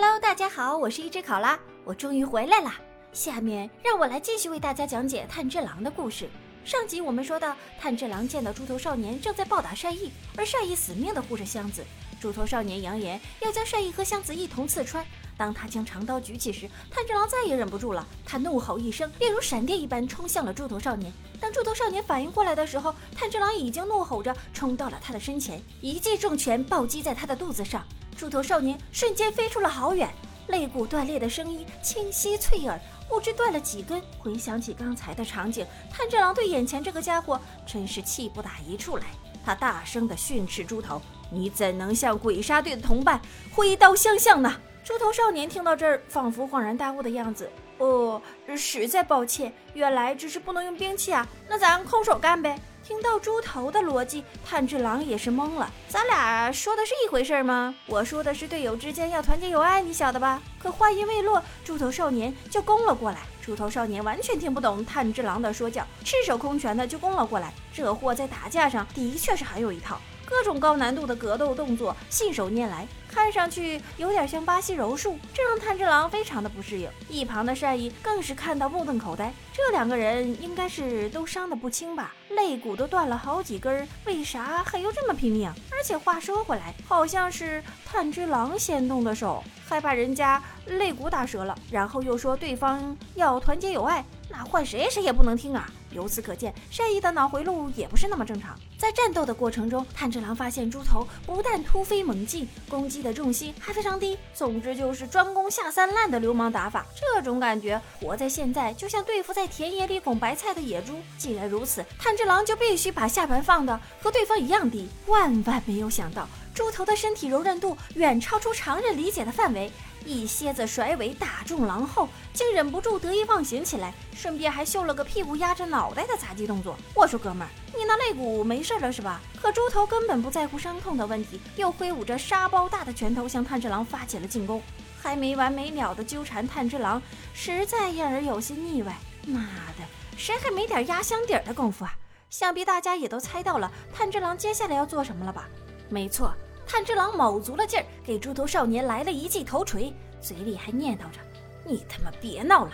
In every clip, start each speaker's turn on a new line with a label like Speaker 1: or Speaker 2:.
Speaker 1: Hello，大家好，我是一只考拉，我终于回来啦。下面让我来继续为大家讲解炭治郎的故事。上集我们说到，炭治郎见到猪头少年正在暴打善意，而善意死命的护着箱子。猪头少年扬言要将善意和箱子一同刺穿。当他将长刀举起时，炭治郎再也忍不住了，他怒吼一声，便如闪电一般冲向了猪头少年。当猪头少年反应过来的时候，炭治郎已经怒吼着冲到了他的身前，一记重拳暴击在他的肚子上。猪头少年瞬间飞出了好远，肋骨断裂的声音清晰脆耳，不知断了几根。回想起刚才的场景，炭治郎对眼前这个家伙真是气不打一处来。他大声地训斥猪头：“你怎能向鬼杀队的同伴挥刀相向呢？”猪头少年听到这儿，仿佛恍然大悟的样子：“哦，实在抱歉，原来只是不能用兵器啊，那咱空手干呗。”听到猪头的逻辑，炭治郎也是懵了。咱俩说的是一回事吗？我说的是队友之间要团结友爱，你晓得吧？可话音未落，猪头少年就攻了过来。猪头少年完全听不懂炭治郎的说教，赤手空拳的就攻了过来。这货在打架上的确是很有一套。各种高难度的格斗动作信手拈来，看上去有点像巴西柔术，这让炭治郎非常的不适应。一旁的善意更是看到目瞪口呆，这两个人应该是都伤得不轻吧？肋骨都断了好几根，为啥还要这么拼命？而且话说回来，好像是炭治郎先动的手，害怕人家肋骨打折了，然后又说对方要团结友爱，那换谁谁也不能听啊！由此可见，善意的脑回路也不是那么正常。在战斗的过程中，炭治郎发现猪头不但突飞猛进，攻击的重心还非常低。总之就是专攻下三滥的流氓打法。这种感觉，活在现在就像对付在田野里拱白菜的野猪。既然如此，炭治郎就必须把下盘放的和对方一样低。万万没有想到，猪头的身体柔韧度远超出常人理解的范围。一蝎子甩尾打中狼后，竟忍不住得意忘形起来，顺便还秀了个屁股压着脑袋的杂技动作。我说哥们儿，你那肋骨没事了是吧？可猪头根本不在乎伤痛的问题，又挥舞着沙包大的拳头向炭治郎发起了进攻，还没完没了的纠缠炭治郎，实在让人有些腻歪。妈的，谁还没点压箱底儿的功夫啊？想必大家也都猜到了炭治郎接下来要做什么了吧？没错。炭治郎卯足了劲儿，给猪头少年来了一记头锤，嘴里还念叨着：“你他妈别闹了！”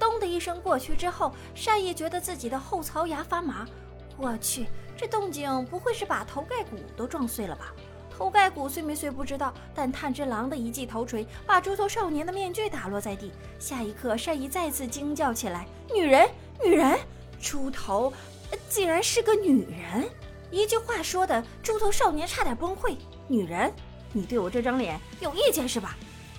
Speaker 1: 咚的一声过去之后，善意觉得自己的后槽牙发麻。我去，这动静不会是把头盖骨都撞碎了吧？头盖骨碎没碎不知道，但炭治郎的一记头锤把猪头少年的面具打落在地。下一刻，善意再次惊叫起来：“女人，女人！猪头竟然是个女人！”一句话说的，猪头少年差点崩溃。女人，你对我这张脸有意见是吧？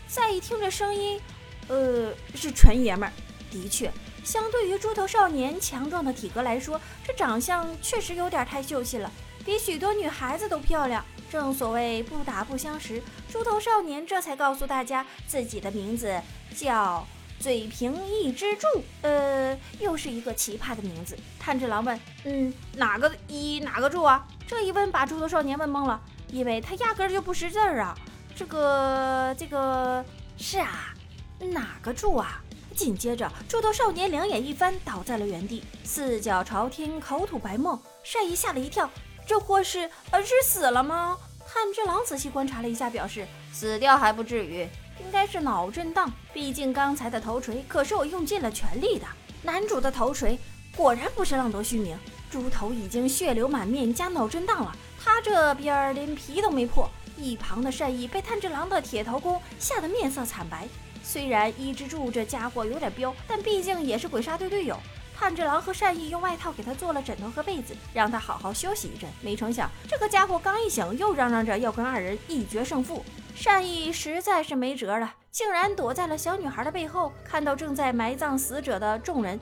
Speaker 1: 再一听这声音，呃，是纯爷们儿。的确，相对于猪头少年强壮的体格来说，这长相确实有点太秀气了，比许多女孩子都漂亮。正所谓不打不相识，猪头少年这才告诉大家自己的名字叫嘴平一只柱。呃，又是一个奇葩的名字。炭治郎问：“嗯，哪个一哪个柱啊？”这一问把猪头少年问懵了。因为他压根儿就不识字儿啊！这个这个是啊，哪个柱啊？紧接着，猪头少年两眼一翻，倒在了原地，四脚朝天，口吐白沫。善意吓了一跳，这货是呃是死了吗？炭治郎仔细观察了一下，表示死掉还不至于，应该是脑震荡。毕竟刚才的头锤可是我用尽了全力的。男主的头锤果然不是浪得虚名，猪头已经血流满面加脑震荡了。他这边连皮都没破，一旁的善意被炭治郎的铁头功吓得面色惨白。虽然伊之助这家伙有点彪，但毕竟也是鬼杀队队友。炭治郎和善意用外套给他做了枕头和被子，让他好好休息一阵。没成想，这个家伙刚一醒，又嚷嚷着要跟二人一决胜负。善意实在是没辙了，竟然躲在了小女孩的背后，看到正在埋葬死者的众人，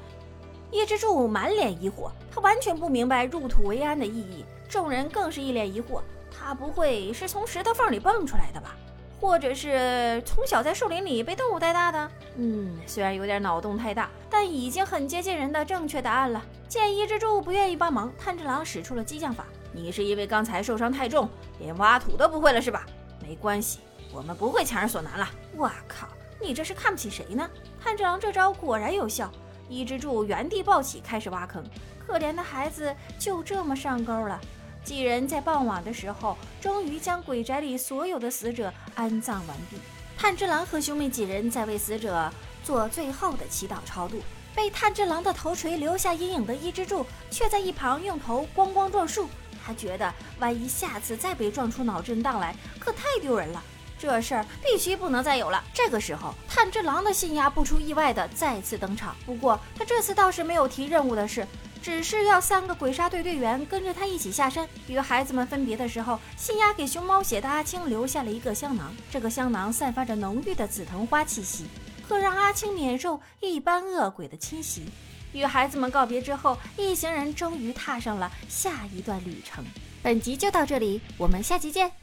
Speaker 1: 伊之助满脸疑惑，他完全不明白入土为安的意义。众人更是一脸疑惑，他不会是从石头缝里蹦出来的吧？或者是从小在树林里被动物带大的？嗯，虽然有点脑洞太大，但已经很接近人的正确答案了。见伊之助不愿意帮忙，炭治郎使出了激将法：“你是因为刚才受伤太重，连挖土都不会了是吧？没关系，我们不会强人所难了。”我靠，你这是看不起谁呢？炭治郎这招果然有效，伊之助原地暴起，开始挖坑。可怜的孩子就这么上钩了。几人在傍晚的时候，终于将鬼宅里所有的死者安葬完毕。炭治郎和兄妹几人在为死者做最后的祈祷超度。被炭治郎的头锤留下阴影的伊之助，却在一旁用头咣咣撞树。他觉得，万一下次再被撞出脑震荡来，可太丢人了。这事儿必须不能再有了。这个时候，炭治郎的信牙不出意外的再次登场。不过，他这次倒是没有提任务的事，只是要三个鬼杀队队员跟着他一起下山。与孩子们分别的时候，信牙给熊猫血的阿青留下了一个香囊，这个香囊散发着浓郁的紫藤花气息。可让阿青免受一般恶鬼的侵袭。与孩子们告别之后，一行人终于踏上了下一段旅程。本集就到这里，我们下集见。